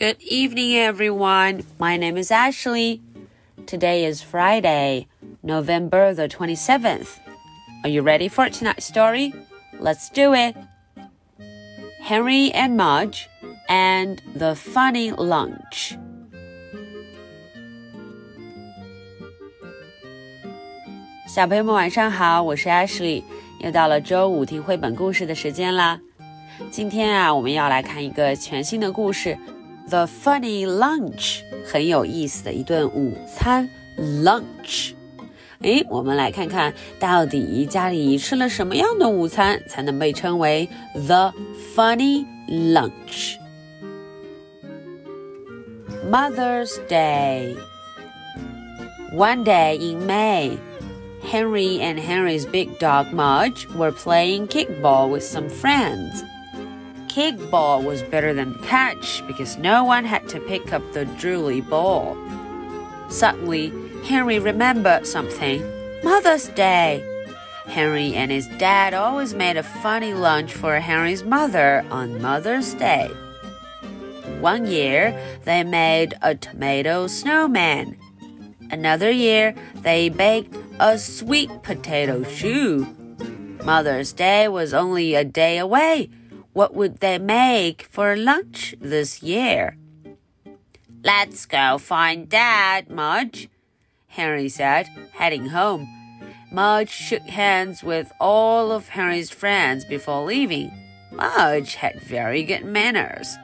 Good evening, everyone. My name is Ashley. Today is Friday, November the 27th. Are you ready for tonight's story? Let's do it. Henry and Mudge and the funny lunch. 小朋友们晚上好，我是 Ashley，又到了周五听绘本故事的时间啦。今天啊，我们要来看一个全新的故事，《 The Funny Lunch》，很有意思的一顿午餐 lunch。诶，我们来看看到底家里吃了什么样的午餐才能被称为 The Funny Lunch。Mother's Day. One day in May. Henry and Henry's big dog Mudge were playing kickball with some friends. Kickball was better than catch because no one had to pick up the drooly ball. Suddenly, Henry remembered something. Mother's Day. Henry and his dad always made a funny lunch for Henry's mother on Mother's Day. One year, they made a tomato snowman. Another year, they baked a sweet potato shoe. Mother's Day was only a day away. What would they make for lunch this year? Let's go find Dad, Mudge, Henry said, heading home. Mudge shook hands with all of Henry's friends before leaving. Mudge had very good manners.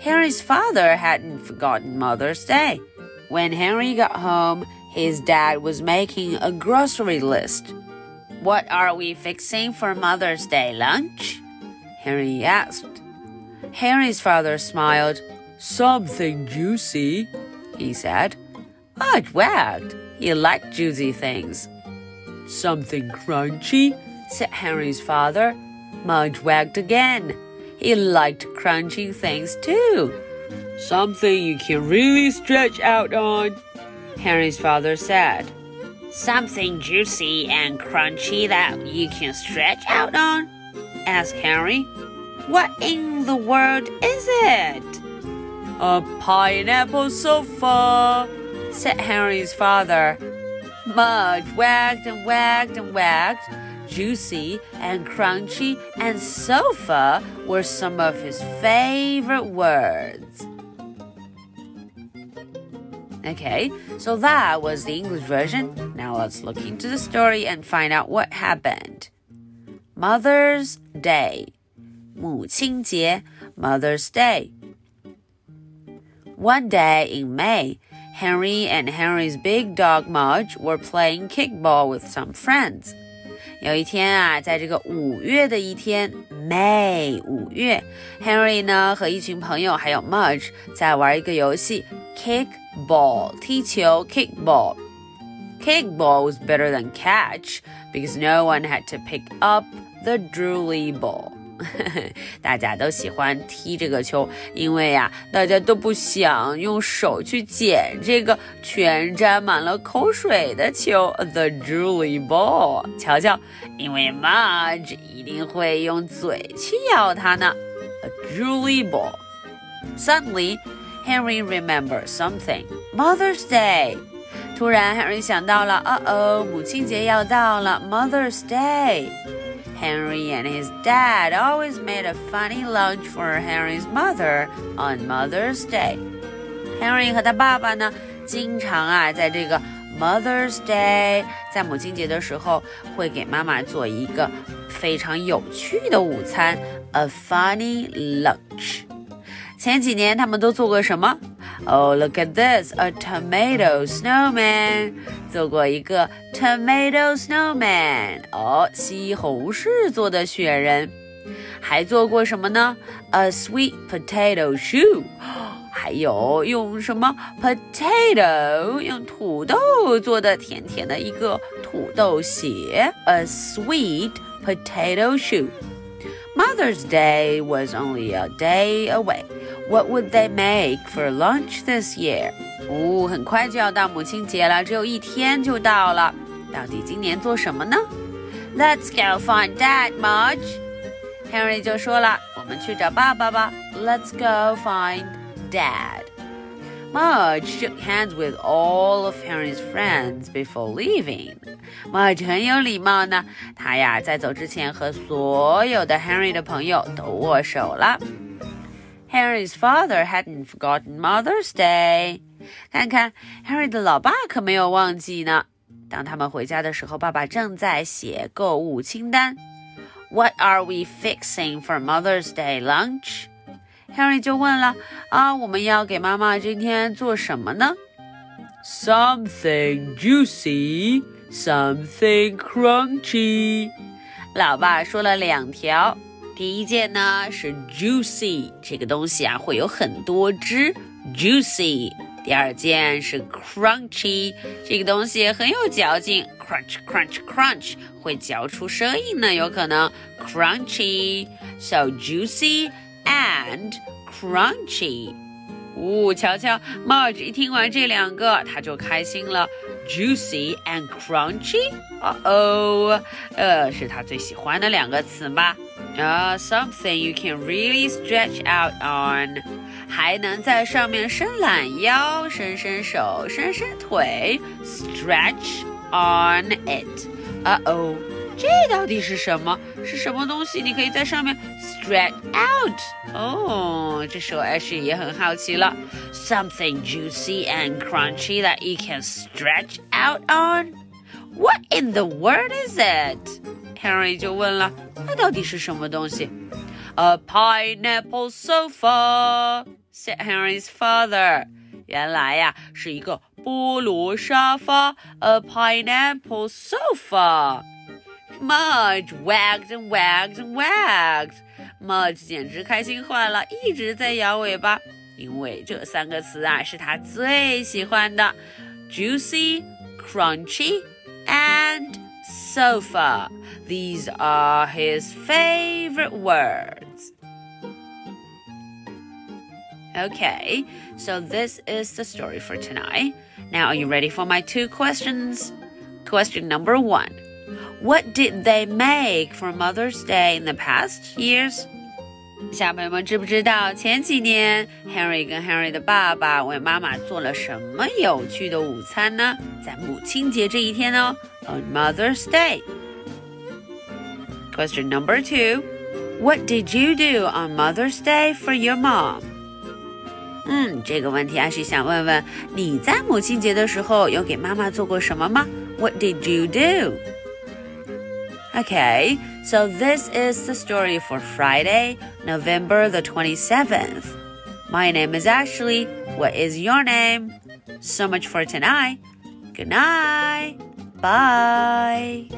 Henry's father hadn't forgotten Mother's Day. When Henry got home, his dad was making a grocery list. What are we fixing for Mother's Day lunch? Henry asked. Henry's father smiled. Something juicy, he said. Mudge wagged. He liked juicy things. Something crunchy, said Henry's father. Mudge wagged again. He liked crunchy things too. Something you can really stretch out on, Henry's father said. Something juicy and crunchy that you can stretch out on? asked Henry. What in the world is it? A pineapple sofa, said Henry's father. Mudge wagged and wagged and wagged. Juicy and crunchy and sofa were some of his favorite words. Okay, so that was the English version. Now let's look into the story and find out what happened. Mother's Day. 母亲节 Mother's Day. One day in May, Henry and Henry's big dog Mudge were playing kickball with some friends. 有一天啊，在这个五月的一天，May 五月，Henry 呢和一群朋友还有 Mudge 在玩一个游戏 kickball 踢球 kickball。Kickball was better than catch because no one had to pick up the drooly ball. 大家都喜欢踢这个球，因为呀，大家都不想用手去捡这个全沾满了口水的球，the drooly ball。瞧瞧，因为 Mudge 一定会用嘴去咬它呢，a drooly ball。Suddenly, Henry remembered something. Mother's Day. 突然，Henry 想到了，哦哦，母亲节要到了，Mother's Day。Henry and his dad always made a funny lunch for Henry's mother on Mother's Day. Henry 和他爸爸呢，经常啊，在这个 Mother's Day，在母亲节的时候，会给妈妈做一个非常有趣的午餐，a funny lunch。前几年他们都做过什么 ？Oh, look at this, a tomato snowman. 做过一个 tomato snowman，哦，西红柿做的雪人。还做过什么呢？A sweet potato shoe，还有用什么 potato 用土豆做的甜甜的一个土豆鞋，a sweet potato shoe。Mother's Day was only a day away. What would they make for lunch this year？哦，很快就要到母亲节了，只有一天就到了。到底今年做什么呢？Let's go find Dad, Mudge. Henry 就说了，我们去找爸爸吧。Let's go find Dad. Mudge shook hands with all of Henry's friends before leaving. Mudge 很有礼貌呢，她呀在走之前和所有的 Henry 的朋友都握手了。Henry's father hadn't forgotten Mother's Day。看看 Henry 的老爸可没有忘记呢。当他们回家的时候，爸爸正在写购物清单。What are we fixing for Mother's Day lunch? Henry 就问了啊，我们要给妈妈今天做什么呢？Something juicy, something crunchy。老爸说了两条， 第一件呢是 juicy，这个东西啊会有很多汁，juicy。第二件是 crunchy，这个东西很有嚼劲，crunch crunch crunch，会嚼出声音呢，有可能 crunchy。So juicy。and crunchy。哦，瞧瞧，Marge 一听完这两个，他就开心了。Juicy and crunchy，哦哦，呃，是他最喜欢的两个词吧？啊、uh,，something you can really stretch out on，还能在上面伸懒腰、伸伸手、伸伸腿，stretch on it。啊哦。 这到底是什么？是什么东西？你可以在上面 stretch out。哦，这时候 Ashley 也很好奇了。Something juicy and crunchy that you can stretch out on. What in the world is it? Henry 就问了，那到底是什么东西？A pineapple sofa, said Henry's father. 原来呀，是一个菠萝沙发，a pineapple sofa。 Mudge wagged and wagged and wagged. Mudge 简直开心坏了，一直在摇尾巴，因为这三个词啊是他最喜欢的：juicy, crunchy, and sofa. These are his favorite words. Okay, so this is the story for tonight. Now, are you ready for my two questions? Question number one. What did they make for Mother's Day in the past years? 小朋友们知不知道前几年 Henry 跟 Henry 的爸爸为妈妈做了什么有趣的午餐呢？在母亲节这一天哦，on Mother's Day. Question number two. What did you do on Mother's Day for your mom? 嗯，这个问题啊是想问问你在母亲节的时候有给妈妈做过什么吗？What did you do? Okay, so this is the story for Friday, November the 27th. My name is Ashley. What is your name? So much for tonight. Good night. Bye.